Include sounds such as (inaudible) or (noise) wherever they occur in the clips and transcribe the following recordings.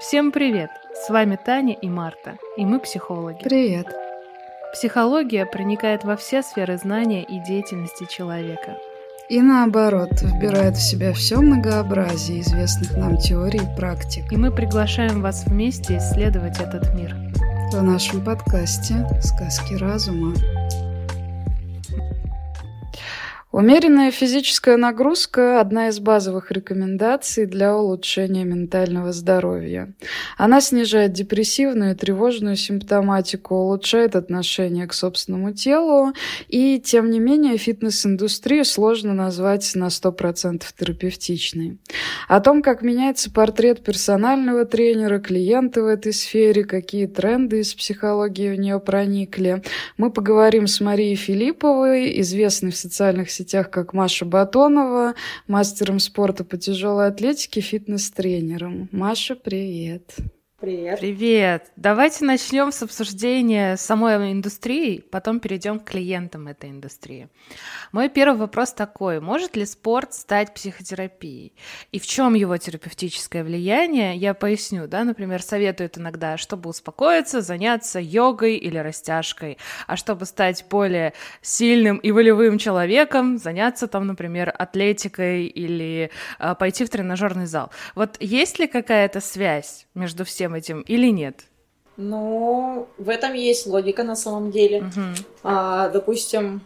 Всем привет! С вами Таня и Марта, и мы психологи. Привет! Психология проникает во все сферы знания и деятельности человека. И наоборот, вбирает в себя все многообразие известных нам теорий и практик. И мы приглашаем вас вместе исследовать этот мир. В нашем подкасте «Сказки разума». Умеренная физическая нагрузка – одна из базовых рекомендаций для улучшения ментального здоровья. Она снижает депрессивную и тревожную симптоматику, улучшает отношение к собственному телу, и, тем не менее, фитнес-индустрию сложно назвать на 100% терапевтичной. О том, как меняется портрет персонального тренера, клиента в этой сфере, какие тренды из психологии в нее проникли, мы поговорим с Марией Филипповой, известной в социальных сетях сетях, как Маша Батонова, мастером спорта по тяжелой атлетике, фитнес-тренером. Маша, привет. Привет. Привет. Давайте начнем с обсуждения самой индустрии, потом перейдем к клиентам этой индустрии. Мой первый вопрос такой. Может ли спорт стать психотерапией? И в чем его терапевтическое влияние? Я поясню. Да? Например, советуют иногда, чтобы успокоиться, заняться йогой или растяжкой. А чтобы стать более сильным и волевым человеком, заняться там, например, атлетикой или э, пойти в тренажерный зал. Вот есть ли какая-то связь между всем всем этим или нет? Ну, в этом есть логика на самом деле. Угу. А, допустим,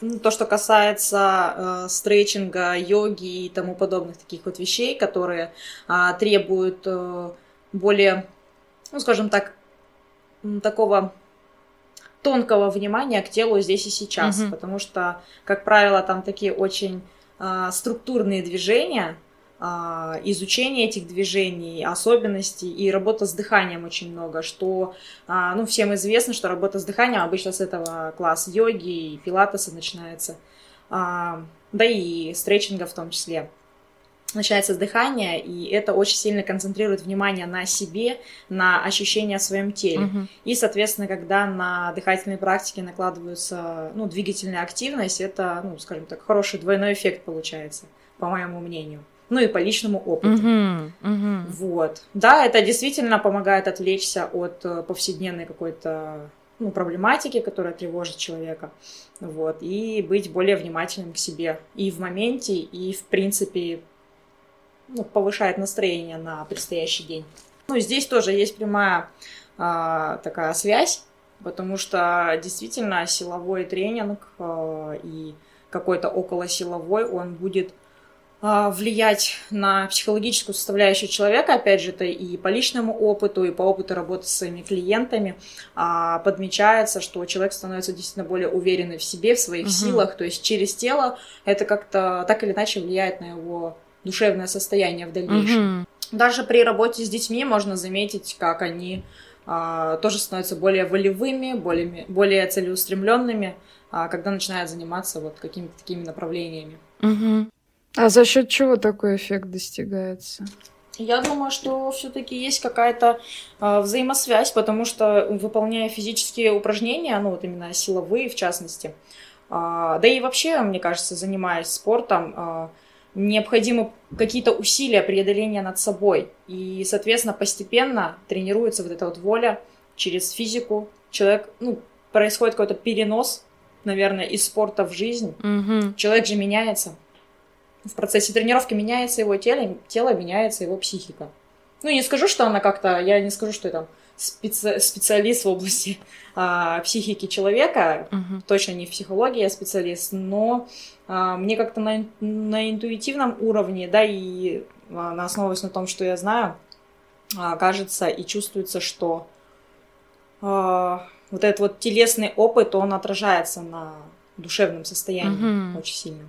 ну, то, что касается э, стретчинга, йоги и тому подобных таких вот вещей, которые э, требуют э, более, ну, скажем так, такого тонкого внимания к телу здесь и сейчас, угу. потому что, как правило, там такие очень э, структурные движения, изучение этих движений, особенностей и работа с дыханием очень много, что, а, ну, всем известно, что работа с дыханием обычно с этого класса йоги и пилатеса начинается, а, да и стретчинга в том числе. Начинается с дыхания, и это очень сильно концентрирует внимание на себе, на ощущения в своем теле. Uh-huh. И, соответственно, когда на дыхательные практики накладываются ну, двигательная активность, это, ну, скажем так, хороший двойной эффект получается, по моему мнению ну и по личному опыту. Uh-huh, uh-huh. Вот. Да, это действительно помогает отвлечься от э, повседневной какой-то ну, проблематики, которая тревожит человека, вот, и быть более внимательным к себе и в моменте, и в принципе ну, повышает настроение на предстоящий день. Ну, здесь тоже есть прямая а, такая связь, потому что действительно силовой тренинг а, и какой-то околосиловой, он будет влиять на психологическую составляющую человека, опять же, это и по личному опыту, и по опыту работы с своими клиентами, а, подмечается, что человек становится действительно более уверенный в себе, в своих угу. силах, то есть через тело это как-то так или иначе влияет на его душевное состояние в дальнейшем. Угу. Даже при работе с детьми можно заметить, как они а, тоже становятся более волевыми, более, более целеустремленными, а, когда начинают заниматься вот какими-то такими направлениями. Угу. А за счет чего такой эффект достигается? Я думаю, что все-таки есть какая-то э, взаимосвязь, потому что выполняя физические упражнения, ну вот именно силовые в частности, э, да и вообще, мне кажется, занимаясь спортом, э, необходимы какие-то усилия преодоления над собой. И, соответственно, постепенно тренируется вот эта вот воля через физику. Человек, ну, происходит какой-то перенос, наверное, из спорта в жизнь. Угу. Человек же меняется в процессе тренировки меняется его тело, тело меняется его психика. Ну, не скажу, что она как-то, я не скажу, что я там специ, специалист в области а, психики человека, uh-huh. точно не в психологии я специалист, но а, мне как-то на, на интуитивном уровне, да, и а, на основываясь на том, что я знаю, а, кажется и чувствуется, что а, вот этот вот телесный опыт, он отражается на душевном состоянии uh-huh. очень сильно.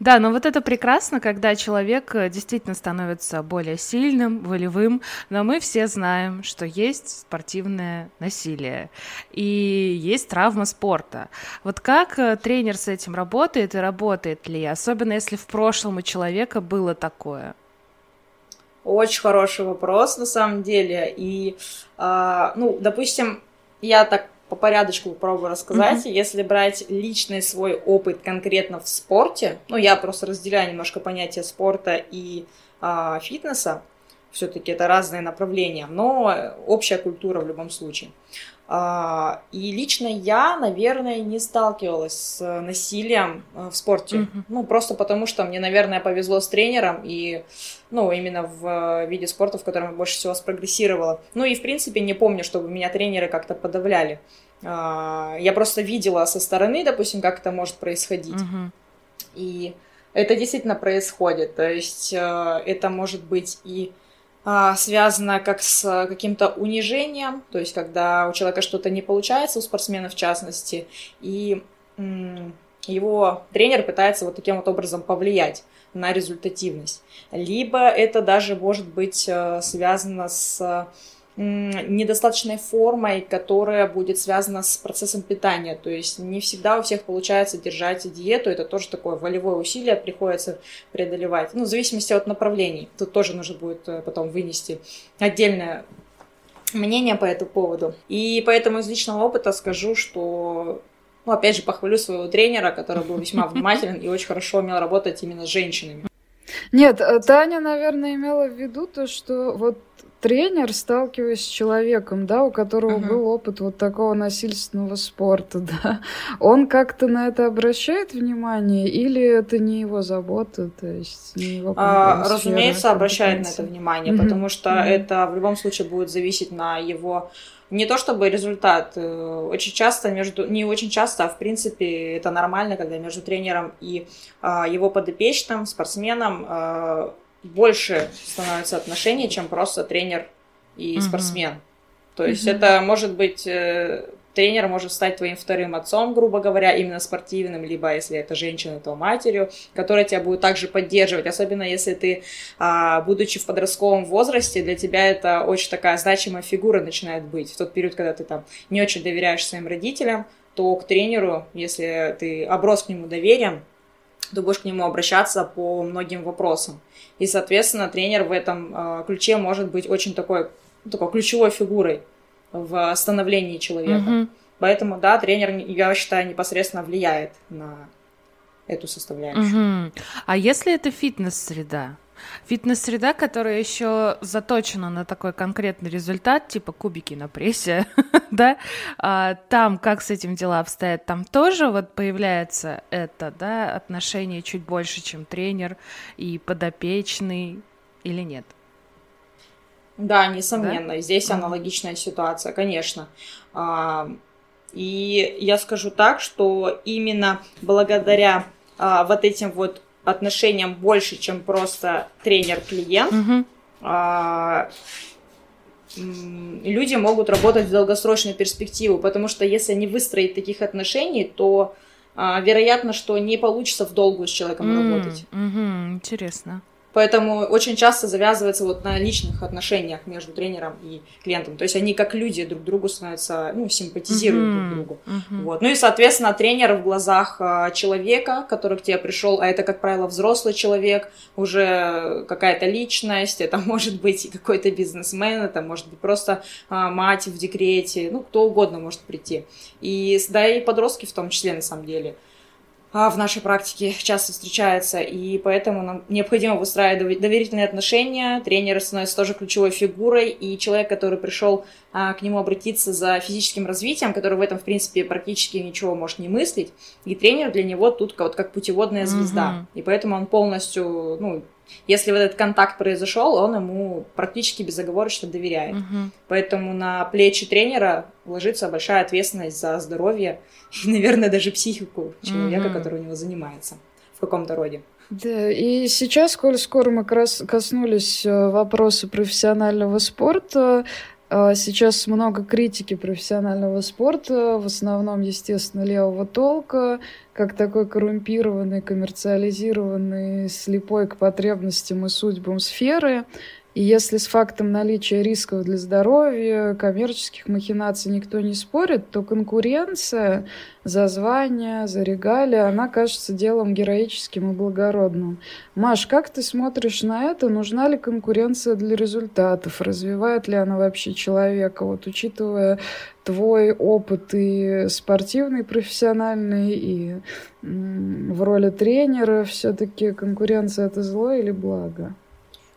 Да, но вот это прекрасно, когда человек э, действительно становится более сильным, волевым, но мы все знаем, что есть спортивное насилие и есть травма спорта. Вот как э, тренер с этим работает и работает ли, особенно если в прошлом у человека было такое? Очень хороший вопрос, на самом деле. И, э, ну, допустим, я так по порядочку попробую рассказать. Mm-hmm. Если брать личный свой опыт конкретно в спорте, ну, я просто разделяю немножко понятие спорта и а, фитнеса, Все-таки это разные направления, но общая культура в любом случае. А, и лично я, наверное, не сталкивалась с насилием э, в спорте. Mm-hmm. Ну, просто потому что мне, наверное, повезло с тренером и, ну, именно в виде спорта, в котором я больше всего спрогрессировала. Ну и, в принципе, не помню, чтобы меня тренеры как-то подавляли. А, я просто видела со стороны, допустим, как это может происходить. Mm-hmm. И это действительно происходит. То есть э, это может быть и связано как с каким-то унижением, то есть когда у человека что-то не получается, у спортсмена в частности, и его тренер пытается вот таким вот образом повлиять на результативность. Либо это даже может быть э, связано с недостаточной формой, которая будет связана с процессом питания. То есть не всегда у всех получается держать диету. Это тоже такое волевое усилие, приходится преодолевать. Ну, в зависимости от направлений. Тут тоже нужно будет э, потом вынести отдельное мнение по этому поводу. И поэтому из личного опыта скажу, что ну, опять же, похвалю своего тренера, который был весьма (laughs) внимателен и очень хорошо умел работать именно с женщинами. Нет, э, Таня, наверное, имела в виду то, что вот тренер, сталкиваясь с человеком, да, у которого uh-huh. был опыт вот такого насильственного спорта, (laughs) да, он как-то на это обращает внимание или это не его забота, то есть не его а, Разумеется, обращает на это внимание, uh-huh. потому что uh-huh. это в любом случае будет зависеть на его не то чтобы результат, э, очень часто между, не очень часто, а в принципе это нормально, когда между тренером и а, его подопечным, спортсменом а, больше становится отношений, чем просто тренер и спортсмен. То есть mm-hmm. это может быть э, тренер может стать твоим вторым отцом, грубо говоря, именно спортивным, либо если это женщина, то матерью, которая тебя будет также поддерживать, особенно если ты, а, будучи в подростковом возрасте, для тебя это очень такая значимая фигура начинает быть. В тот период, когда ты там не очень доверяешь своим родителям, то к тренеру, если ты оброс к нему доверием, ты будешь к нему обращаться по многим вопросам. И, соответственно, тренер в этом э, ключе может быть очень такой, такой ключевой фигурой в становлении человека. Mm-hmm. Поэтому, да, тренер, я считаю, непосредственно влияет на эту составляющую. Mm-hmm. А если это фитнес-среда? Фитнес-среда, которая еще заточена на такой конкретный результат, типа кубики на прессе, (laughs) да, а, там как с этим дела обстоят, там тоже вот появляется это, да, отношение чуть больше, чем тренер и подопечный или нет? Да, несомненно, да? здесь аналогичная ситуация, конечно. А, и я скажу так, что именно благодаря а, вот этим вот отношениям больше, чем просто тренер-клиент, угу. а, люди могут работать в долгосрочную перспективу, потому что если не выстроить таких отношений, то а, вероятно, что не получится в долгую с человеком mm, работать. Угу, интересно. Поэтому очень часто завязывается вот на личных отношениях между тренером и клиентом. То есть они как люди друг другу становятся, ну, симпатизируют uh-huh, друг другу. Uh-huh. Вот. Ну и, соответственно, тренер в глазах а, человека, который к тебе пришел, а это, как правило, взрослый человек, уже какая-то личность, это (laughs) может быть какой-то бизнесмен, это может быть просто а, мать в декрете, ну, кто угодно может прийти. И, да, и подростки в том числе, на самом деле. А, в нашей практике часто встречается, и поэтому нам необходимо выстраивать доверительные отношения. Тренер становится тоже ключевой фигурой, и человек, который пришел а, к нему обратиться за физическим развитием, который в этом, в принципе, практически ничего может не мыслить, и тренер для него тут вот как путеводная звезда. Mm-hmm. И поэтому он полностью, ну, если вот этот контакт произошел, он ему практически безоговорочно доверяет. Угу. Поэтому на плечи тренера ложится большая ответственность за здоровье и, наверное, даже психику человека, угу. который у него занимается в каком-то роде. Да, и сейчас, коль скоро мы коснулись э, вопроса профессионального спорта, Сейчас много критики профессионального спорта, в основном, естественно, левого толка, как такой коррумпированный, коммерциализированный, слепой к потребностям и судьбам сферы. И если с фактом наличия рисков для здоровья, коммерческих махинаций никто не спорит, то конкуренция за звание, за регалия, она кажется делом героическим и благородным. Маш, как ты смотришь на это? Нужна ли конкуренция для результатов? Развивает ли она вообще человека? Вот учитывая твой опыт и спортивный, профессиональный, и в роли тренера, все-таки конкуренция это зло или благо?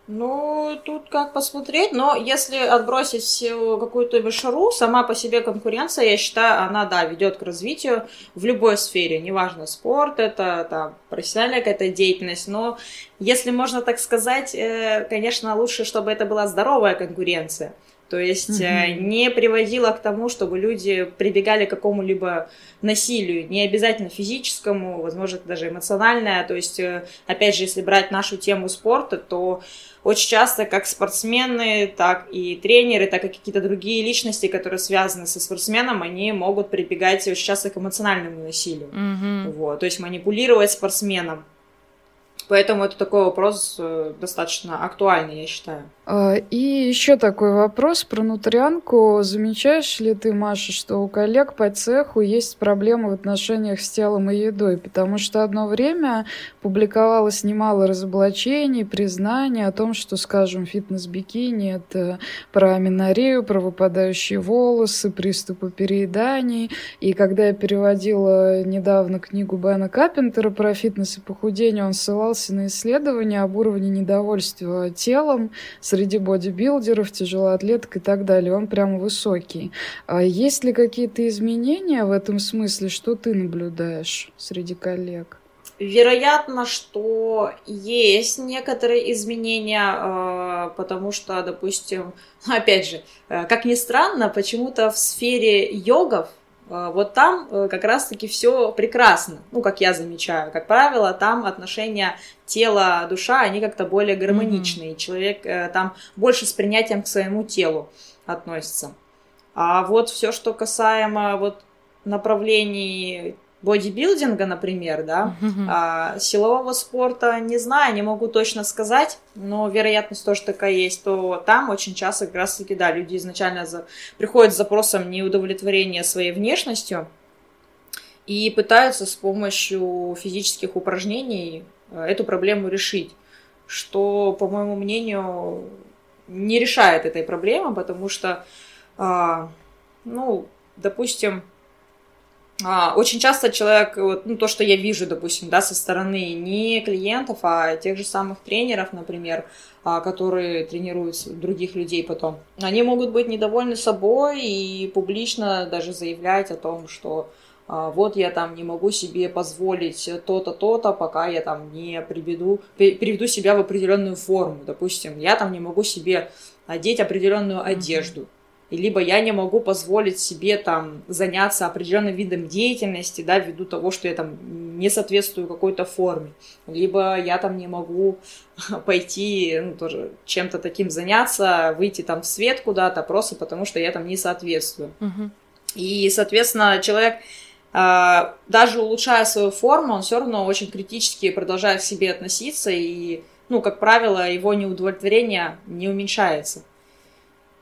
Ну, тут как посмотреть, но если отбросить какую-то мишуру, сама по себе конкуренция, я считаю, она, да, ведет к развитию в любой сфере, неважно, спорт это, там, профессиональная какая-то деятельность, но если можно так сказать, э, конечно, лучше, чтобы это была здоровая конкуренция. То есть mm-hmm. не приводило к тому, чтобы люди прибегали к какому-либо насилию, не обязательно физическому, возможно, даже эмоциональное. То есть, э, опять же, если брать нашу тему спорта, то очень часто как спортсмены, так и тренеры, так и какие-то другие личности, которые связаны со спортсменом, они могут прибегать очень часто к эмоциональному насилию. Mm-hmm. Вот, то есть манипулировать спортсменом. Поэтому это такой вопрос э, достаточно актуальный, я считаю. А, и еще такой вопрос про нутрянку. Замечаешь ли ты, Маша, что у коллег по цеху есть проблемы в отношениях с телом и едой? Потому что одно время публиковалось немало разоблачений, признаний о том, что, скажем, фитнес-бикини — это про аминорею, про выпадающие волосы, приступы перееданий. И когда я переводила недавно книгу Бена Каппентера про фитнес и похудение, он ссылался на исследования об уровне недовольства телом среди бодибилдеров, тяжелоатлеток и так далее. Он прямо высокий. А есть ли какие-то изменения в этом смысле? Что ты наблюдаешь среди коллег? Вероятно, что есть некоторые изменения, э, потому что, допустим, (laughs) опять же, э, как ни странно, почему-то в сфере йогов а, вот там э, как раз-таки все прекрасно, ну, как я замечаю. Как правило, там отношения тела, душа, они как-то более гармоничные. Mm-hmm. Человек э, там больше с принятием к своему телу относится. А вот все, что касаемо вот направлений бодибилдинга, например, да, mm-hmm. а, силового спорта, не знаю, не могу точно сказать, но вероятность тоже такая есть, то там очень часто как раз-таки, да, люди изначально за... приходят с запросом неудовлетворения своей внешностью и пытаются с помощью физических упражнений э, эту проблему решить, что, по моему мнению, не решает этой проблемы, потому что, а, ну, допустим, очень часто человек, вот, ну, то, что я вижу, допустим, да, со стороны не клиентов, а тех же самых тренеров, например, а, которые тренируют других людей потом, они могут быть недовольны собой и публично даже заявлять о том, что а, вот я там не могу себе позволить то-то, то-то, пока я там не приведу, приведу себя в определенную форму. Допустим, я там не могу себе одеть определенную одежду. Mm-hmm либо я не могу позволить себе там заняться определенным видом деятельности, да, ввиду того, что я там не соответствую какой-то форме, либо я там не могу (laughs) пойти, ну, тоже чем-то таким заняться, выйти там в свет куда-то, просто потому что я там не соответствую. Угу. И, соответственно, человек а, даже улучшая свою форму, он все равно очень критически продолжает к себе относиться, и, ну, как правило, его неудовлетворение не уменьшается.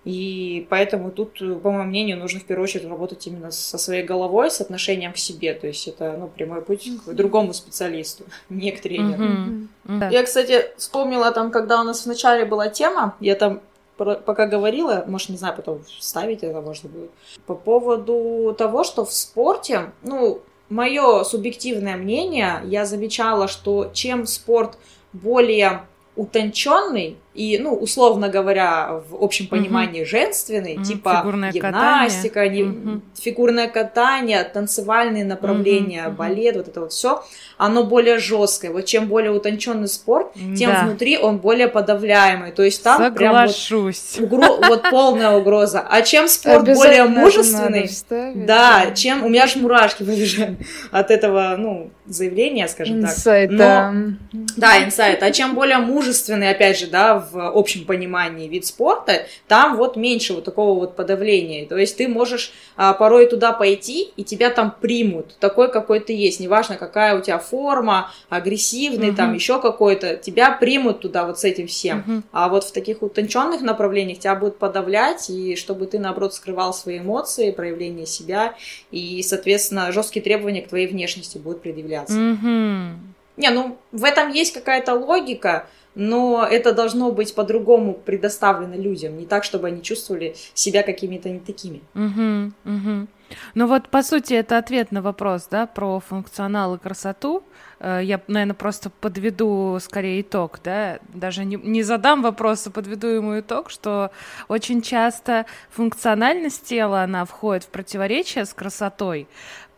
И поэтому тут, по моему мнению, нужно в первую очередь работать именно со своей головой, с отношением к себе. То есть это ну, прямой путь к другому специалисту, (laughs) не к тренеру. Mm-hmm. Mm-hmm. Я, кстати, вспомнила там, когда у нас вначале была тема, я там пока говорила, может, не знаю, потом вставить это можно будет, по поводу того, что в спорте, ну, мое субъективное мнение, я замечала, что чем спорт более утонченный и, ну, условно говоря, в общем понимании угу. женственный, угу. типа фигурное гимнастика, катание. Не, угу. фигурное катание, танцевальные направления, угу. балет, вот это вот все, оно более жесткое. Вот чем более утонченный спорт, тем да. внутри он более подавляемый. То есть там Соглашусь. прям вот, угро... вот полная угроза. А чем спорт более мужественный, да, да, чем у меня аж мурашки побежали от этого, ну, заявления, скажем инсайт, так. Но... Да, инсайт. А чем более мужественный, опять же, да, в общем понимании вид спорта, там вот меньше вот такого вот подавления. То есть ты можешь а, порой туда пойти, и тебя там примут, такой, какой ты есть. Неважно, какая у тебя форма, агрессивный, угу. там еще какой-то, тебя примут туда вот с этим всем. Угу. А вот в таких утонченных направлениях тебя будут подавлять, и чтобы ты, наоборот, скрывал свои эмоции, проявление себя, и, соответственно, жесткие требования к твоей внешности будут предъявляться. Угу. Не, ну в этом есть какая-то логика, но это должно быть по-другому предоставлено людям, не так, чтобы они чувствовали себя какими-то не такими. Угу, угу. Ну вот, по сути, это ответ на вопрос, да, про функционал и красоту. Э, я, наверное, просто подведу скорее итог, да, даже не, не задам вопрос, а подведу ему итог, что очень часто функциональность тела, она входит в противоречие с красотой,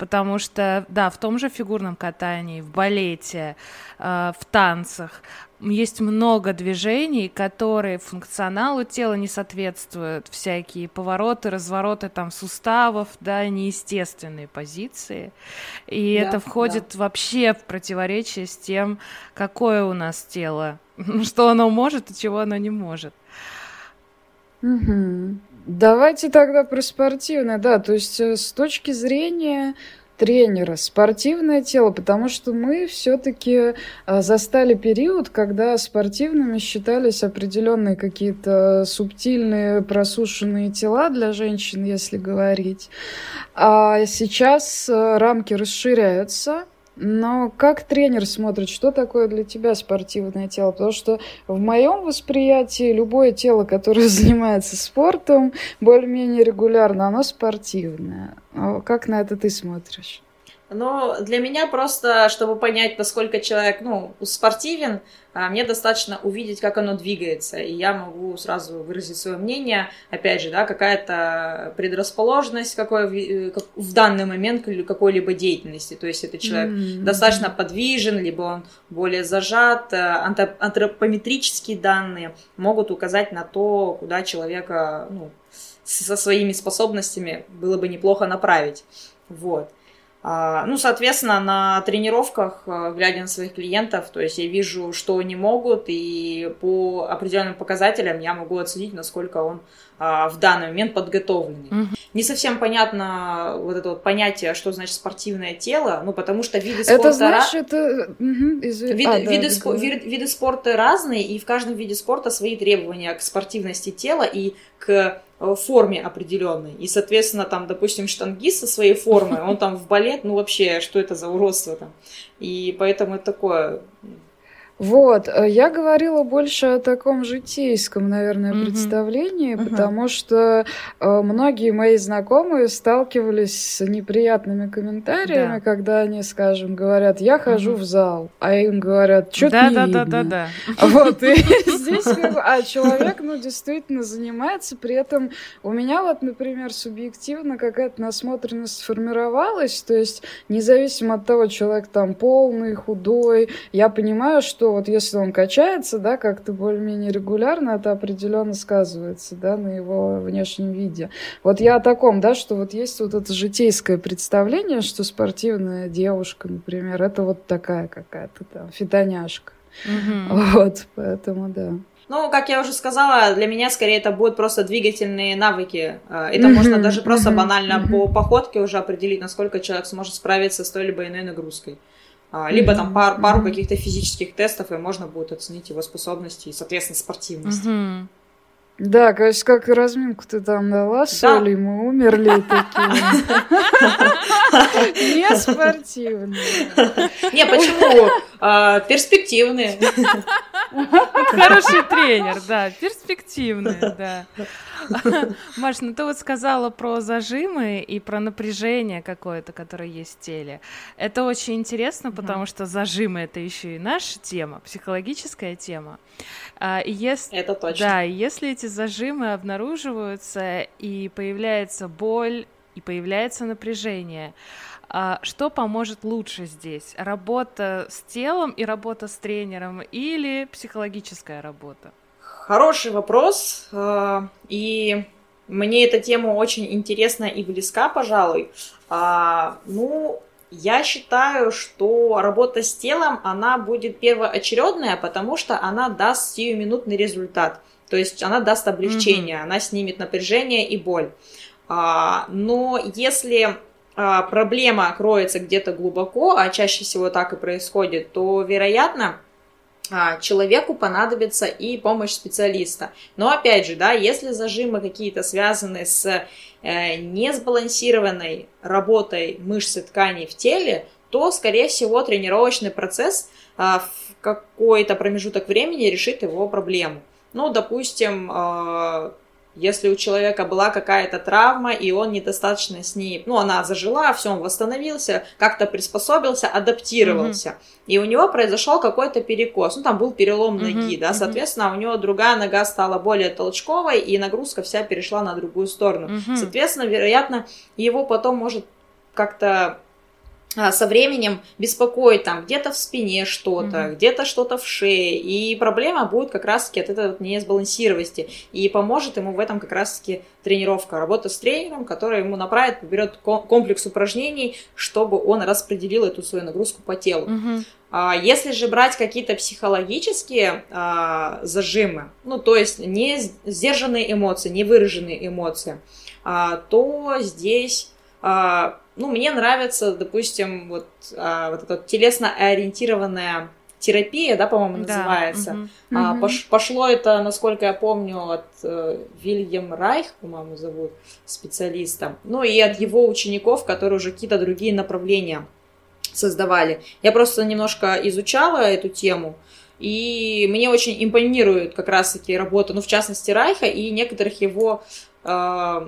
потому что, да, в том же фигурном катании, в балете, э, в танцах есть много движений, которые функционалу тела не соответствуют, всякие повороты, развороты там суставов, да, неестественные позиции, и да, это входит да. вообще в противоречие с тем, какое у нас тело, (laughs) что оно может и чего оно не может. Угу. Давайте тогда про спортивное, да, то есть э, с точки зрения тренера, спортивное тело, потому что мы все-таки а, застали период, когда спортивными считались определенные какие-то субтильные просушенные тела для женщин, если говорить. А сейчас а, рамки расширяются, но как тренер смотрит, что такое для тебя спортивное тело? Потому что в моем восприятии любое тело, которое (laughs) занимается спортом более-менее регулярно, оно спортивное. А как на это ты смотришь? Но для меня просто, чтобы понять, насколько человек, ну, спортивен, а, мне достаточно увидеть, как оно двигается, и я могу сразу выразить свое мнение. Опять же, да, какая-то предрасположенность какой, э, в данный момент к какой-либо деятельности. То есть, это человек mm-hmm. достаточно подвижен, либо он более зажат. Э, антропометрические данные могут указать на то, куда человека, ну, со своими способностями было бы неплохо направить. Вот. А, ну, соответственно, на тренировках, э, глядя на своих клиентов, то есть я вижу, что они могут, и по определенным показателям я могу оценить, насколько он в данный момент подготовленный. Угу. Не совсем понятно вот это вот понятие, что значит спортивное тело, ну, потому что виды спорта... Это значит, это... Угу, из... Вид, а, виды, да, спо... да. виды спорта разные, и в каждом виде спорта свои требования к спортивности тела и к Э, форме определенной. И, соответственно, там, допустим, штангист со своей формой, он там в балет, ну вообще, что это за уродство там. И поэтому это такое вот, э, я говорила больше о таком житейском, наверное, mm-hmm. представлении, uh-huh. потому что э, многие мои знакомые сталкивались с неприятными комментариями, да. когда они, скажем, говорят, я хожу mm-hmm. в зал, а им говорят, что да, не да, видно. Да, да, да, да. Вот, и здесь как бы, а человек, ну, действительно занимается, при этом у меня вот, например, субъективно какая-то насмотренность сформировалась, то есть независимо от того, человек там полный, худой, я понимаю, что вот если он качается, да, как-то более-менее регулярно, это определенно сказывается, да, на его внешнем виде. Вот я о таком, да, что вот есть вот это житейское представление, что спортивная девушка, например, это вот такая какая-то там фитоняшка. Угу. Вот, поэтому да. Ну, как я уже сказала, для меня скорее это будут просто двигательные навыки. А, это mm-hmm, можно даже просто mm-hmm, банально mm-hmm. по походке уже определить, насколько человек сможет справиться с той либо иной нагрузкой. А, либо там пар, пару каких-то физических тестов, и можно будет оценить его способности и, соответственно, спортивность. Да, конечно, как разминку ты там дала, соли, да. мы умерли такие. (laughs) Не спортивные. Не, почему? А, перспективные. Хороший тренер, да, перспективный, да. Маш, ну ты вот сказала про зажимы и про напряжение какое-то, которое есть в теле. Это очень интересно, потому что зажимы это еще и наша тема, психологическая тема. А, и если, это точно. Да, если эти зажимы обнаруживаются и появляется боль, и появляется напряжение, а что поможет лучше здесь? Работа с телом и работа с тренером или психологическая работа? Хороший вопрос. А, и мне эта тема очень интересна и близка, пожалуй. А, ну, я считаю, что работа с телом, она будет первоочередная, потому что она даст сиюминутный результат. То есть она даст облегчение, mm-hmm. она снимет напряжение и боль. Но если а, проблема кроется где-то глубоко, а чаще всего так и происходит, то, вероятно, а, человеку понадобится и помощь специалиста. Но опять же, да, если зажимы какие-то связаны с э, несбалансированной работой мышц и тканей в теле, то, скорее всего, тренировочный процесс а, в какой-то промежуток времени решит его проблему. Ну, допустим, Если у человека была какая-то травма, и он недостаточно с ней, ну, она зажила, все, он восстановился, как-то приспособился, адаптировался. Mm-hmm. И у него произошел какой-то перекос. Ну, там был перелом mm-hmm. ноги, да, соответственно, mm-hmm. у него другая нога стала более толчковой, и нагрузка вся перешла на другую сторону. Mm-hmm. Соответственно, вероятно, его потом может как-то а, со временем беспокоит там где-то в спине что-то, mm-hmm. где-то что-то в шее, и проблема будет как раз-таки от этой вот несбалансированности, и поможет ему в этом как раз-таки тренировка, работа с тренером, который ему направит, поберет комплекс упражнений, чтобы он распределил эту свою нагрузку по телу. Mm-hmm. А если же брать какие-то психологические а, зажимы, ну то есть не сдержанные эмоции, не выраженные эмоции, а, то здесь а, ну, мне нравится, допустим, вот, а, вот эта телесно-ориентированная терапия, да, по-моему, да. называется. Угу. А, пош, пошло это, насколько я помню, от э, Вильям Райх, по-моему, зовут специалиста, ну и от его учеников, которые уже какие-то другие направления создавали. Я просто немножко изучала эту тему, и мне очень импонирует как раз-таки работа, ну, в частности, Райха и некоторых его, э,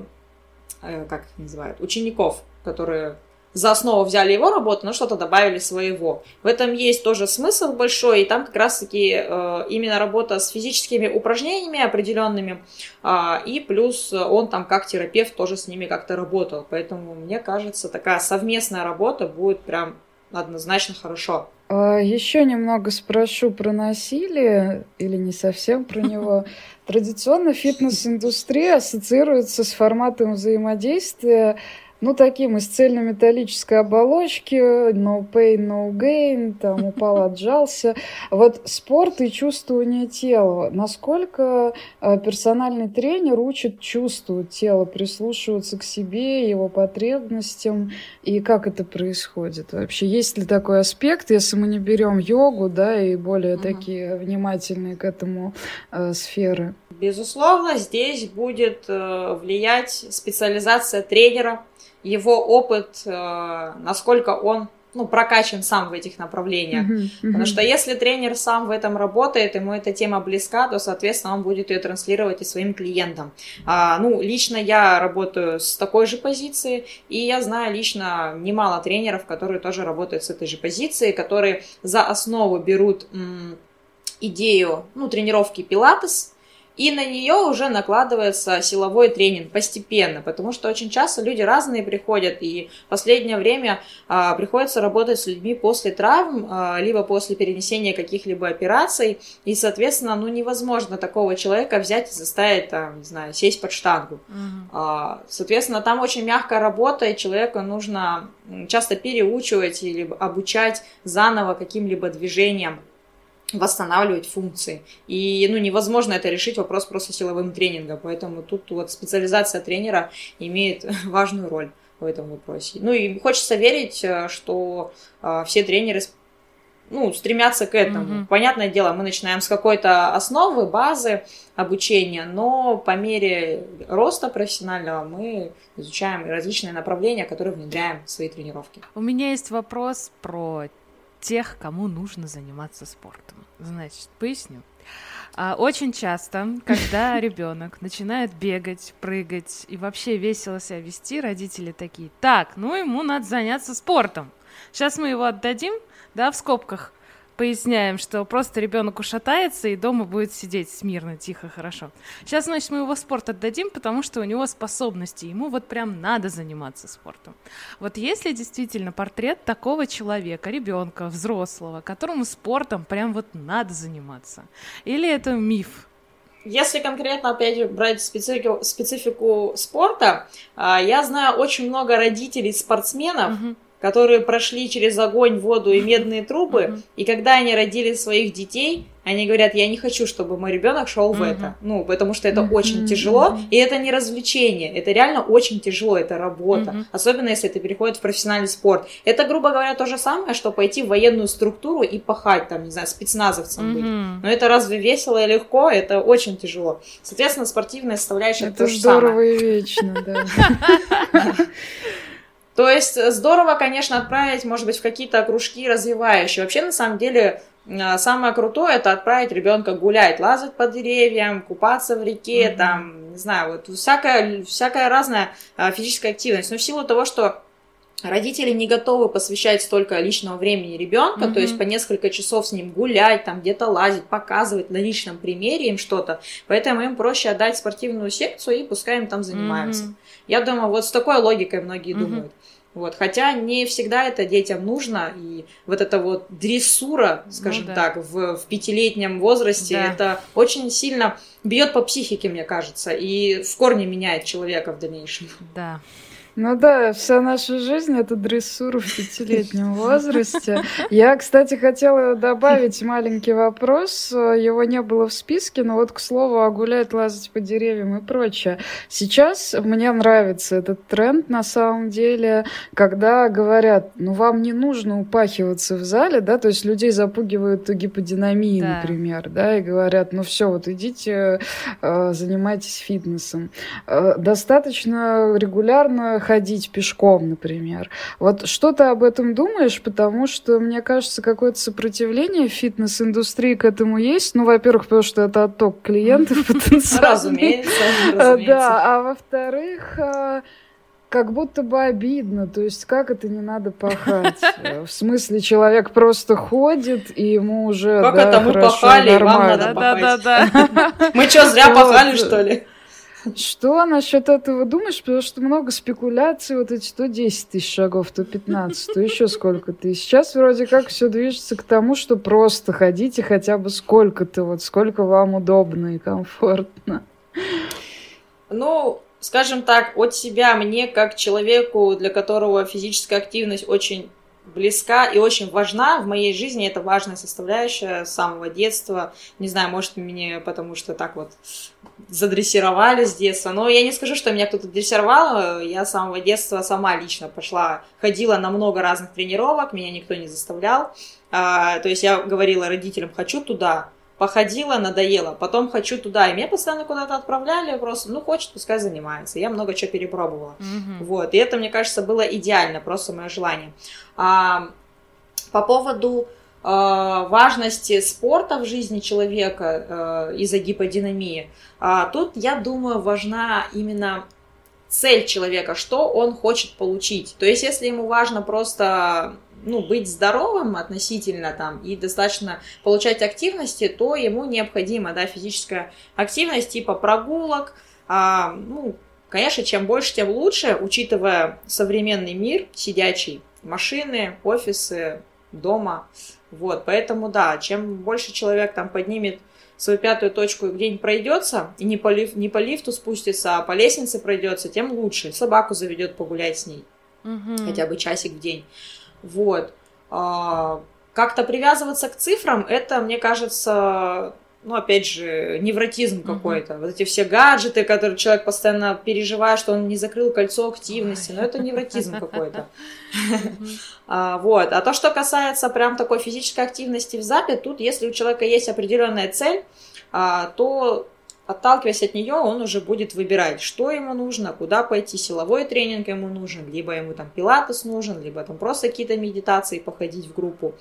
как их называют, учеников которые за основу взяли его работу, но что-то добавили своего. В этом есть тоже смысл большой, и там как раз-таки э, именно работа с физическими упражнениями определенными, э, и плюс он там как терапевт тоже с ними как-то работал. Поэтому мне кажется, такая совместная работа будет прям однозначно хорошо. А, Еще немного спрошу про насилие, или не совсем про (laughs) него. Традиционно фитнес-индустрия ассоциируется с форматом взаимодействия ну, таким из цельнометаллической оболочки, no pain, no gain, там упал, отжался. Вот спорт и чувствование тела. Насколько э, персональный тренер учит чувствовать тело, прислушиваться к себе, его потребностям, и как это происходит вообще? Есть ли такой аспект, если мы не берем йогу, да, и более угу. такие внимательные к этому э, сферы? Безусловно, здесь будет э, влиять специализация тренера, его опыт, э, насколько он ну, прокачан сам в этих направлениях. Uh-huh, uh-huh. Потому что если тренер сам в этом работает, ему эта тема близка, то, соответственно, он будет ее транслировать и своим клиентам. А, ну, лично я работаю с такой же позиции, и я знаю лично немало тренеров, которые тоже работают с этой же позиции, которые за основу берут м, идею, ну, тренировки пилатес, и на нее уже накладывается силовой тренинг постепенно, потому что очень часто люди разные приходят, и в последнее время а, приходится работать с людьми после травм, а, либо после перенесения каких-либо операций, и, соответственно, ну невозможно такого человека взять и заставить, там, не знаю, сесть под штангу. Uh-huh. А, соответственно, там очень мягкая работа, и человеку нужно часто переучивать или обучать заново каким-либо движениям восстанавливать функции. И ну, невозможно это решить вопрос просто силовым тренингом. Поэтому тут вот специализация тренера имеет (laughs) важную роль в этом вопросе. Ну и хочется верить, э, что э, все тренеры ну, стремятся к этому. Mm-hmm. Понятное дело, мы начинаем с какой-то основы, базы обучения, но по мере роста профессионального мы изучаем различные направления, которые внедряем в свои тренировки. У меня есть вопрос про тех, кому нужно заниматься спортом. Значит, поясню. А, очень часто, когда (laughs) ребенок начинает бегать, прыгать и вообще весело себя вести, родители такие, так, ну ему надо заняться спортом. Сейчас мы его отдадим, да, в скобках, поясняем, что просто ребенок ушатается и дома будет сидеть смирно, тихо, хорошо. Сейчас, значит, мы его спорт отдадим, потому что у него способности, ему вот прям надо заниматься спортом. Вот если действительно портрет такого человека, ребенка, взрослого, которому спортом прям вот надо заниматься, или это миф? Если конкретно, опять брать специфику, специфику спорта, а, я знаю очень много родителей спортсменов, угу которые прошли через огонь, воду и медные трубы, mm-hmm. и когда они родили своих детей, они говорят, я не хочу, чтобы мой ребенок шел mm-hmm. в это, ну, потому что это mm-hmm. очень тяжело, и это не развлечение, это реально очень тяжело, это работа, mm-hmm. особенно если это переходит в профессиональный спорт. Это, грубо говоря, то же самое, что пойти в военную структуру и пахать, там, не знаю, спецназовцем mm-hmm. быть. Но это разве весело и легко? Это очень тяжело. Соответственно, спортивная составляющая это то же здорово самое. и вечно, да. (laughs) То есть э, здорово, конечно, отправить, может быть, в какие-то кружки развивающие. Вообще, на самом деле, а, самое крутое это отправить ребенка гулять, лазать по деревьям, купаться в реке, mm-hmm. там, не знаю, вот всякая, всякая разная а, физическая активность. Но в силу того, что родители не готовы посвящать столько личного времени ребенка, mm-hmm. то есть по несколько часов с ним гулять, там где-то лазить, показывать на личном примере им что-то, поэтому им проще отдать спортивную секцию и пускай им там занимаются. Mm-hmm. Я думаю, вот с такой логикой многие mm-hmm. думают. Вот, хотя не всегда это детям нужно, и вот эта вот дрессура, скажем ну, да. так, в, в пятилетнем возрасте, да. это очень сильно бьет по психике, мне кажется, и в корне меняет человека в дальнейшем. Да. Ну да, вся наша жизнь — это дрессура в пятилетнем возрасте. Я, кстати, хотела добавить маленький вопрос. Его не было в списке, но вот, к слову, о гулять, лазать по деревьям и прочее. Сейчас мне нравится этот тренд, на самом деле, когда говорят, ну, вам не нужно упахиваться в зале, да, то есть людей запугивают гиподинамией, да. например, да, и говорят, ну, все, вот идите, э, занимайтесь фитнесом. Э, достаточно регулярно ходить пешком, например. Вот что ты об этом думаешь? Потому что, мне кажется, какое-то сопротивление фитнес-индустрии к этому есть. Ну, во-первых, потому что это отток клиентов (laughs) потенциально. Разумеется. Да, а во-вторых, а, как будто бы обидно. То есть, как это не надо пахать? В смысле, человек просто ходит, и ему уже Как да, это мы хорошо, пахали, нормально. вам надо пахать? Да, да, да. Мы что, зря пахали, что ли? Что насчет этого думаешь? Потому что много спекуляций, вот эти то 10 тысяч шагов, то 15, то еще сколько то Сейчас вроде как все движется к тому, что просто ходите хотя бы сколько-то, вот сколько вам удобно и комфортно. Ну, скажем так, от себя мне, как человеку, для которого физическая активность очень близка и очень важна в моей жизни. Это важная составляющая с самого детства. Не знаю, может, мне потому что так вот задрессировали с детства. Но я не скажу, что меня кто-то дрессировал. Я с самого детства сама лично пошла, ходила на много разных тренировок, меня никто не заставлял. А, то есть я говорила родителям, хочу туда, походила, надоело, потом хочу туда, и меня постоянно куда-то отправляли, просто, ну, хочет, пускай занимается. Я много чего перепробовала. Mm-hmm. Вот, и это, мне кажется, было идеально, просто мое желание. А, по поводу а, важности спорта в жизни человека а, из-за гиподинамии, а, тут, я думаю, важна именно цель человека, что он хочет получить. То есть, если ему важно просто ну, быть здоровым относительно там и достаточно получать активности, то ему необходима, да, физическая активность типа прогулок, а, ну, конечно, чем больше, тем лучше, учитывая современный мир сидячий, машины, офисы, дома, вот, поэтому, да, чем больше человек там поднимет свою пятую точку и где-нибудь пройдется, и не по, лиф, не по лифту спустится, а по лестнице пройдется, тем лучше. Собаку заведет погулять с ней. Угу. Хотя бы часик в день. Вот. А, как-то привязываться к цифрам, это, мне кажется, ну, опять же, невротизм mm-hmm. какой-то. Вот эти все гаджеты, которые человек постоянно переживает, что он не закрыл кольцо активности, но это невротизм какой-то. А, вот. А то, что касается прям такой физической активности в запе, тут, если у человека есть определенная цель, а, то отталкиваясь от нее, он уже будет выбирать, что ему нужно, куда пойти, силовой тренинг ему нужен, либо ему там пилатес нужен, либо там просто какие-то медитации походить в группу.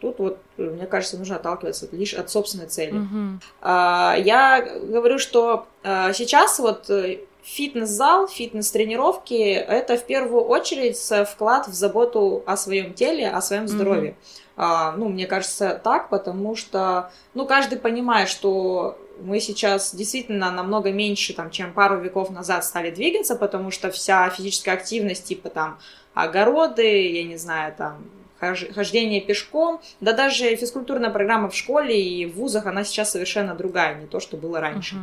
Тут вот, мне кажется, нужно отталкиваться лишь от собственной цели. Uh-huh. Я говорю, что а, сейчас вот э, фитнес-зал, фитнес-тренировки – это в первую очередь вклад в заботу о своем теле, о своем здоровье. Uh-huh. А, ну, мне кажется, так, потому что, ну, каждый понимает, что мы сейчас действительно намного меньше, там, чем пару веков назад стали двигаться, потому что вся физическая активность, типа там огороды, я не знаю, там, хождение пешком, да даже физкультурная программа в школе и в вузах, она сейчас совершенно другая, не то, что было раньше.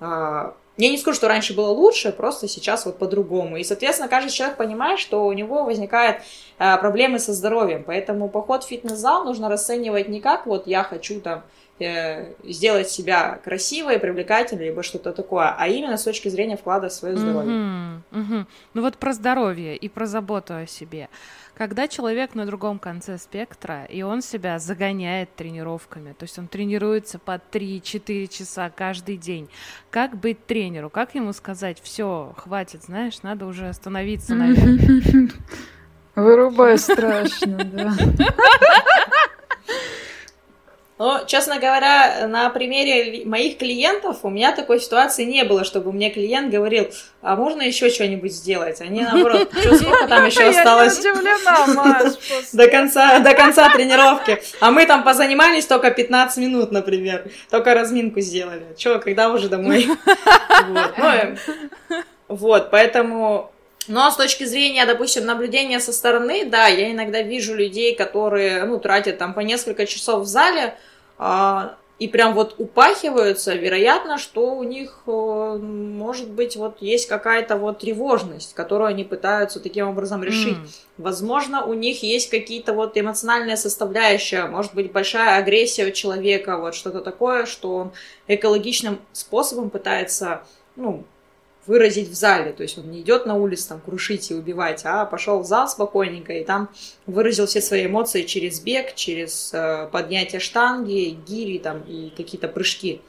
Uh-huh. Я не скажу, что раньше было лучше, просто сейчас вот по-другому. И, соответственно, каждый человек понимает, что у него возникают э, проблемы со здоровьем. Поэтому поход в фитнес-зал нужно расценивать не как вот я хочу там сделать себя красивой, привлекательной, либо что-то такое, а именно с точки зрения вклада в свое здоровье. Mm-hmm, mm-hmm. Ну вот про здоровье и про заботу о себе. Когда человек на другом конце спектра, и он себя загоняет тренировками, то есть он тренируется по 3-4 часа каждый день, как быть тренеру? Как ему сказать, все, хватит, знаешь, надо уже остановиться, наверное? Вырубай страшно, да. (laughs) Но, честно говоря, на примере моих клиентов у меня такой ситуации не было, чтобы мне клиент говорил, а можно еще что-нибудь сделать? Они, (laughs) наоборот, что, сколько там еще осталось? (laughs) До конца, до конца тренировки. А мы там позанимались только 15 минут, например. Только разминку сделали. Че, когда уже домой? (laughs) Вот, ну, вот поэтому но с точки зрения, допустим, наблюдения со стороны, да, я иногда вижу людей, которые, ну, тратят там по несколько часов в зале, а, и прям вот упахиваются, вероятно, что у них, э, может быть, вот есть какая-то вот тревожность, которую они пытаются таким образом решить. Mm. Возможно, у них есть какие-то вот эмоциональная составляющая, может быть, большая агрессия у человека, вот что-то такое, что он экологичным способом пытается, ну, выразить в зале. То есть он не идет на улицу там крушить и убивать, а пошел в зал спокойненько и там выразил все свои эмоции через бег, через э, поднятие штанги, гири там и какие-то прыжки.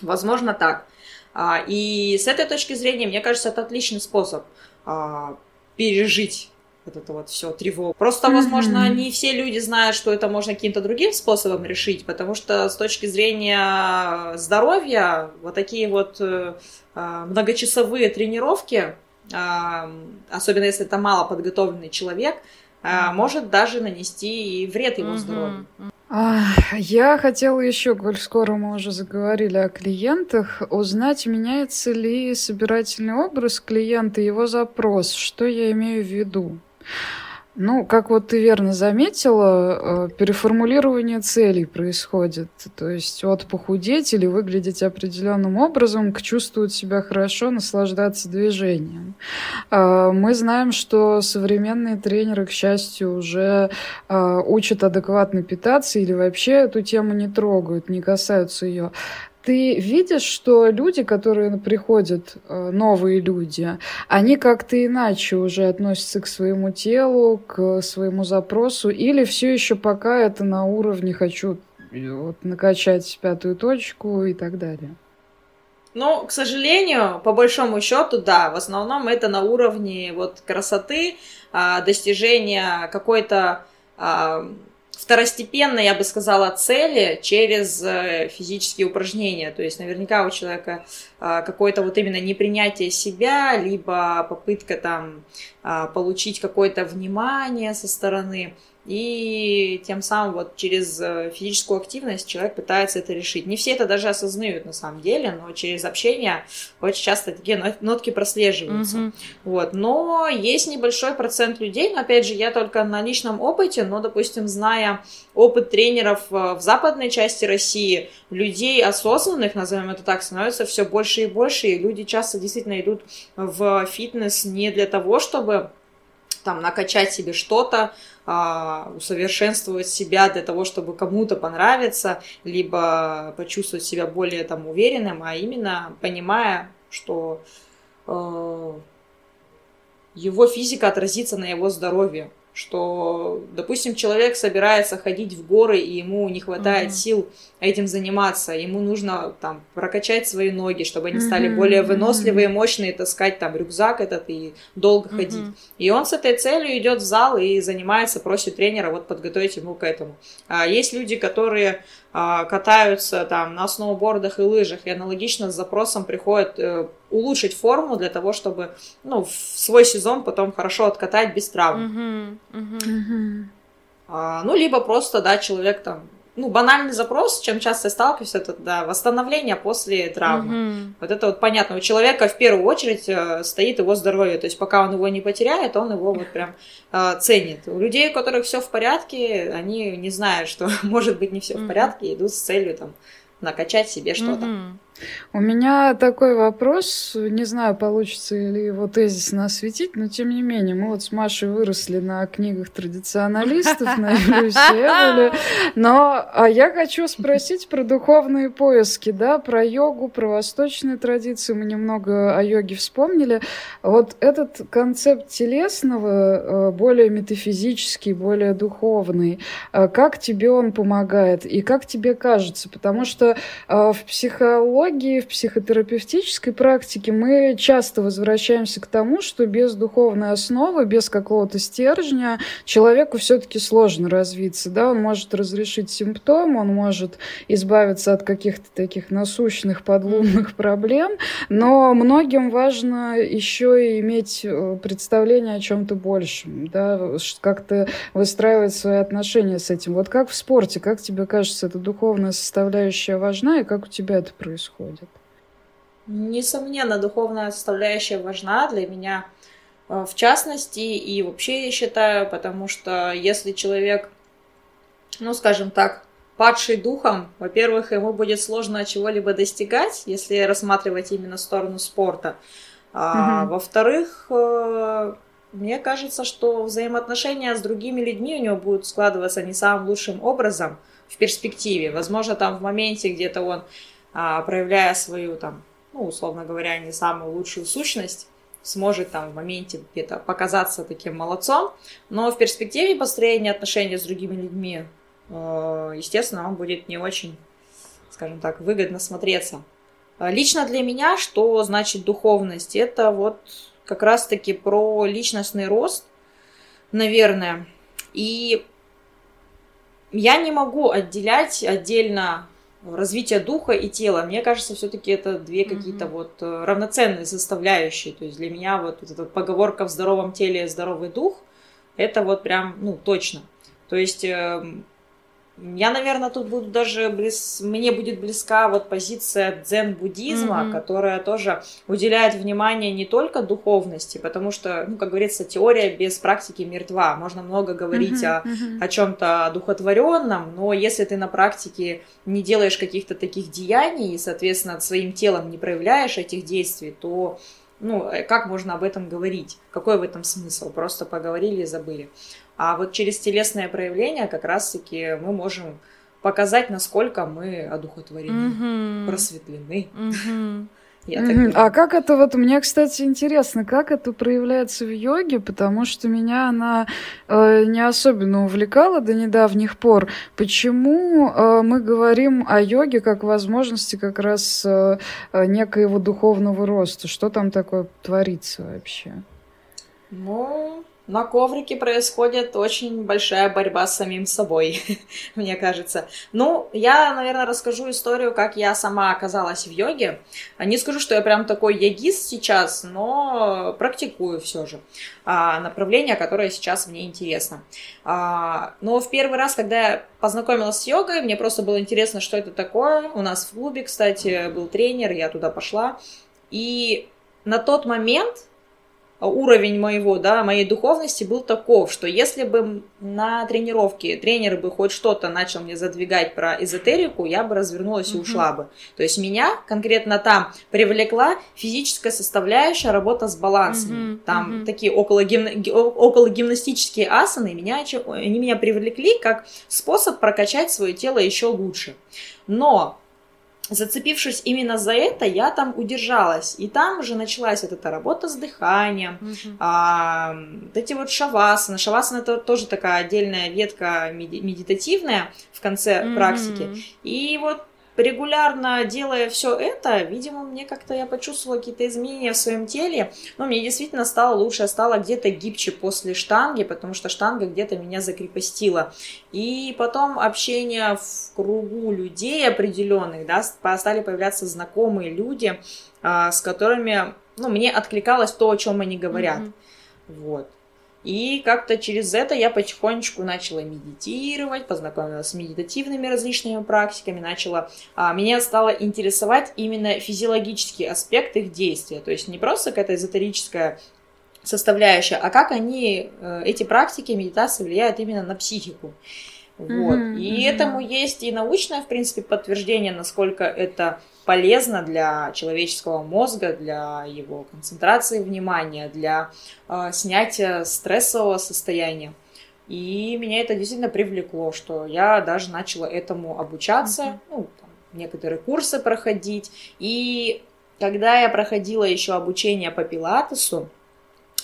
Возможно так. А, и с этой точки зрения, мне кажется, это отличный способ а, пережить вот это вот все тревогу. Просто, возможно, mm-hmm. не все люди знают, что это можно каким-то другим способом решить, потому что с точки зрения здоровья вот такие вот э, а, многочасовые тренировки, а, особенно если это мало подготовленный человек, mm-hmm. может даже нанести и вред его mm-hmm. здоровью. Я хотела еще, коль скоро мы уже заговорили о клиентах, узнать, меняется ли собирательный образ клиента, его запрос. Что я имею в виду? Ну, как вот ты верно заметила, э, переформулирование целей происходит. То есть от похудеть или выглядеть определенным образом к чувствовать себя хорошо, наслаждаться движением. Э, мы знаем, что современные тренеры, к счастью, уже э, учат адекватно питаться или вообще эту тему не трогают, не касаются ее ты видишь, что люди, которые приходят, э, новые люди, они как-то иначе уже относятся к своему телу, к своему запросу, или все еще пока это на уровне хочу вот, накачать пятую точку и так далее? Ну, к сожалению, по большому счету, да, в основном это на уровне вот красоты, а, достижения какой-то а, второстепенно, я бы сказала, цели через э, физические упражнения. То есть наверняка у человека а, какое-то вот именно непринятие себя, либо попытка там а, получить какое-то внимание со стороны. И тем самым вот через э, физическую активность человек пытается это решить. Не все это даже осознают на самом деле, но через общение очень часто такие нотки прослеживаются. Mm-hmm. Вот. Но есть небольшой процент людей, но опять же, я только на личном опыте, но, допустим, зная опыт тренеров э, в западной части России, людей осознанных, назовем это так, становится все больше и больше, и люди часто действительно идут в фитнес не для того, чтобы там накачать себе что-то, а, усовершенствовать себя для того, чтобы кому-то понравиться, либо почувствовать себя более там уверенным, а именно понимая, что э, его физика отразится на его здоровье что, допустим, человек собирается ходить в горы, и ему не хватает mm-hmm. сил этим заниматься, ему нужно там прокачать свои ноги, чтобы они mm-hmm. стали более выносливые, мощные, таскать там рюкзак этот и долго mm-hmm. ходить. И он с этой целью идет в зал и занимается, просит тренера вот подготовить ему к этому. А есть люди, которые катаются там на сноубордах и лыжах, и аналогично с запросом приходят э, улучшить форму для того, чтобы ну, в свой сезон потом хорошо откатать без травм. Uh-huh, uh-huh. А, ну, либо просто, да, человек там ну, банальный запрос, чем часто я сталкиваюсь, это да, восстановление после травмы. Mm-hmm. Вот это вот понятно. У человека в первую очередь э, стоит его здоровье. То есть пока он его не потеряет, он его вот прям э, ценит. У людей, у которых все в порядке, они не знают, что (laughs) может быть не все mm-hmm. в порядке, идут с целью там накачать себе что-то. Mm-hmm. У меня такой вопрос, не знаю, получится ли его тезисно осветить, но тем не менее, мы вот с Машей выросли на книгах традиционалистов, на (laughs) Эволе, но а я хочу спросить про духовные поиски, да, про йогу, про восточные традиции, мы немного о йоге вспомнили. Вот этот концепт телесного, э, более метафизический, более духовный, э, как тебе он помогает и как тебе кажется? Потому что э, в психологии психологии, в психотерапевтической практике мы часто возвращаемся к тому, что без духовной основы, без какого-то стержня человеку все-таки сложно развиться. Да? Он может разрешить симптом, он может избавиться от каких-то таких насущных подлунных проблем, но многим важно еще и иметь э, представление о чем-то большем, да? как-то выстраивать свои отношения с этим. Вот как в спорте, как тебе кажется, эта духовная составляющая важна, и как у тебя это происходит? Несомненно, духовная составляющая важна для меня э, в частности и вообще я считаю, потому что если человек, ну скажем так, падший духом, во-первых, ему будет сложно чего-либо достигать, если рассматривать именно сторону спорта. А, угу. Во-вторых, э, мне кажется, что взаимоотношения с другими людьми у него будут складываться не самым лучшим образом в перспективе. Возможно, там в моменте где-то он проявляя свою там, ну, условно говоря, не самую лучшую сущность, сможет там в моменте где-то показаться таким молодцом, но в перспективе построения отношений с другими людьми, э, естественно, он будет не очень, скажем так, выгодно смотреться. А лично для меня, что значит духовность? Это вот как раз-таки про личностный рост, наверное. И я не могу отделять отдельно развитие духа и тела. Мне кажется, все-таки это две какие-то mm-hmm. вот э, равноценные составляющие. То есть для меня вот, вот эта поговорка в здоровом теле здоровый дух, это вот прям, ну, точно. То есть эм, я, наверное, тут буду даже близ... мне будет близка вот позиция дзен-буддизма, mm-hmm. которая тоже уделяет внимание не только духовности, потому что, ну, как говорится, теория без практики мертва. Можно много говорить mm-hmm. о, mm-hmm. о чем-то духотворенном, но если ты на практике не делаешь каких-то таких деяний и, соответственно, своим телом не проявляешь этих действий, то ну, э, как можно об этом говорить? Какой в этом смысл? Просто поговорили и забыли. А вот через телесное проявление как раз-таки мы можем показать, насколько мы одухотворены, mm-hmm. просветлены. Mm-hmm. Я mm-hmm. А как это вот, мне, кстати, интересно, как это проявляется в йоге, потому что меня она э, не особенно увлекала до недавних пор. Почему э, мы говорим о йоге как возможности как раз э, э некоего духовного роста? Что там такое творится вообще? Ну, на коврике происходит очень большая борьба с самим собой, (laughs) мне кажется. Ну, я, наверное, расскажу историю, как я сама оказалась в йоге. Не скажу, что я прям такой йогист сейчас, но практикую все же а, направление, которое сейчас мне интересно. А, но в первый раз, когда я познакомилась с йогой, мне просто было интересно, что это такое. У нас в клубе, кстати, был тренер, я туда пошла. И на тот момент уровень моего, да, моей духовности был таков, что если бы на тренировке тренер бы хоть что-то начал мне задвигать про эзотерику, я бы развернулась и ушла бы. То есть меня конкретно там привлекла физическая составляющая работа с балансом. Там такие около, гимна... около гимнастические асаны, меня, они меня привлекли как способ прокачать свое тело еще лучше. Но зацепившись именно за это, я там удержалась. И там уже началась вот эта работа с дыханием, mm-hmm. а, вот эти вот шавасаны. Шавасана это тоже такая отдельная ветка медитативная в конце mm-hmm. практики. И вот регулярно делая все это, видимо, мне как-то я почувствовала какие-то изменения в своем теле. Но мне действительно стало лучше, я стала где-то гибче после штанги, потому что штанга где-то меня закрепостила. И потом общение в кругу людей определенных, да, стали появляться знакомые люди, а, с которыми, ну, мне откликалось то, о чем они говорят. Mm-hmm. Вот. И как-то через это я потихонечку начала медитировать, познакомилась с медитативными различными практиками, начала... А, меня стало интересовать именно физиологический аспект их действия. То есть не просто какая-то эзотерическая составляющая, а как они, э, эти практики медитации влияют именно на психику. Вот. Mm-hmm. И этому есть и научное, в принципе, подтверждение, насколько это полезно для человеческого мозга, для его концентрации внимания, для э, снятия стрессового состояния. И меня это действительно привлекло, что я даже начала этому обучаться, mm-hmm. ну, там, некоторые курсы проходить. И когда я проходила еще обучение по пилатесу,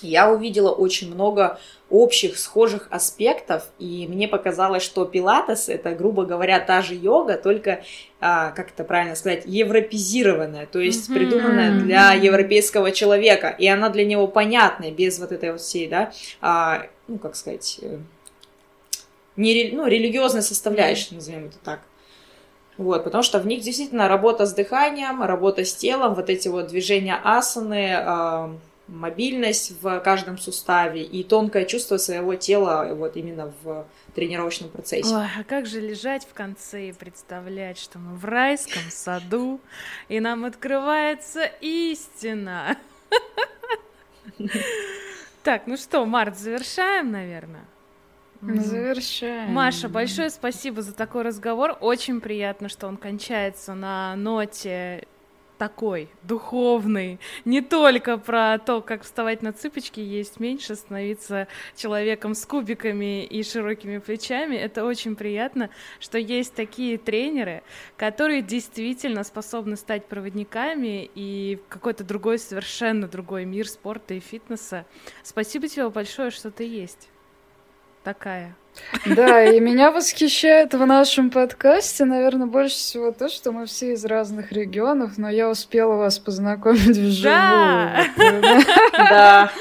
я увидела очень много общих, схожих аспектов, и мне показалось, что пилатес это, грубо говоря, та же йога, только, а, как это правильно сказать, европезированная, то есть mm-hmm. придуманная для европейского человека, и она для него понятная, без вот этой вот всей, да, а, ну, как сказать, э, не, ну, религиозной составляющей, назовем это так. Вот, потому что в них действительно работа с дыханием, работа с телом, вот эти вот движения асаны, э, мобильность в каждом суставе и тонкое чувство своего тела вот именно в тренировочном процессе. Ой, а как же лежать в конце и представлять, что мы в райском саду, и нам открывается истина. Так, ну что, Март, завершаем, наверное? Завершаем. Маша, большое спасибо за такой разговор. Очень приятно, что он кончается на ноте такой, духовный, не только про то, как вставать на цыпочки, есть меньше, становиться человеком с кубиками и широкими плечами. Это очень приятно, что есть такие тренеры, которые действительно способны стать проводниками и какой-то другой, совершенно другой мир спорта и фитнеса. Спасибо тебе большое, что ты есть такая. Да, и меня восхищает в нашем подкасте, наверное, больше всего то, что мы все из разных регионов, но я успела вас познакомить (laughs) вживую. Да! Да.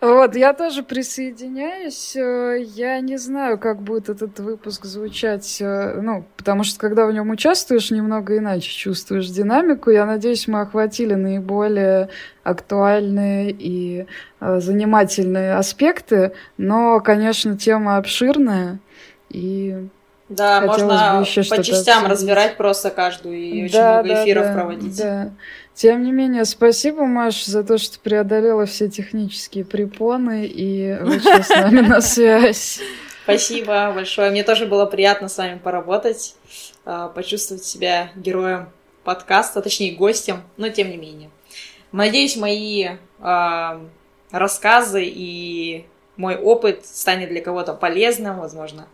Вот, я тоже присоединяюсь. Э, я не знаю, как будет этот выпуск звучать, э, ну, потому что когда в нем участвуешь, немного иначе чувствуешь динамику. Я надеюсь, мы охватили наиболее актуальные и э, занимательные аспекты, но, конечно, тема обширная и да, можно еще по частям обсудить. разбирать просто каждую и очень да, много эфиров да, проводить. Да. Тем не менее, спасибо, Маш, за то, что преодолела все технические препоны и вышла с нами на связь. Спасибо большое. Мне тоже было приятно с вами поработать, а, почувствовать себя героем подкаста, точнее гостем, но тем не менее. Надеюсь, мои а, рассказы и мой опыт станет для кого-то полезным, возможно,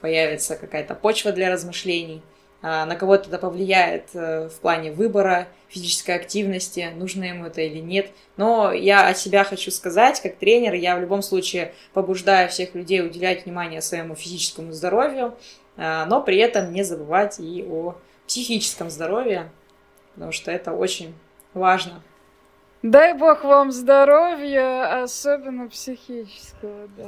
появится какая-то почва для размышлений. А, на кого-то это повлияет э, в плане выбора физической активности, нужно ему это или нет. Но я от себя хочу сказать, как тренер, я в любом случае побуждаю всех людей уделять внимание своему физическому здоровью, а, но при этом не забывать и о психическом здоровье, потому что это очень важно. Дай бог вам здоровья, особенно психического, да.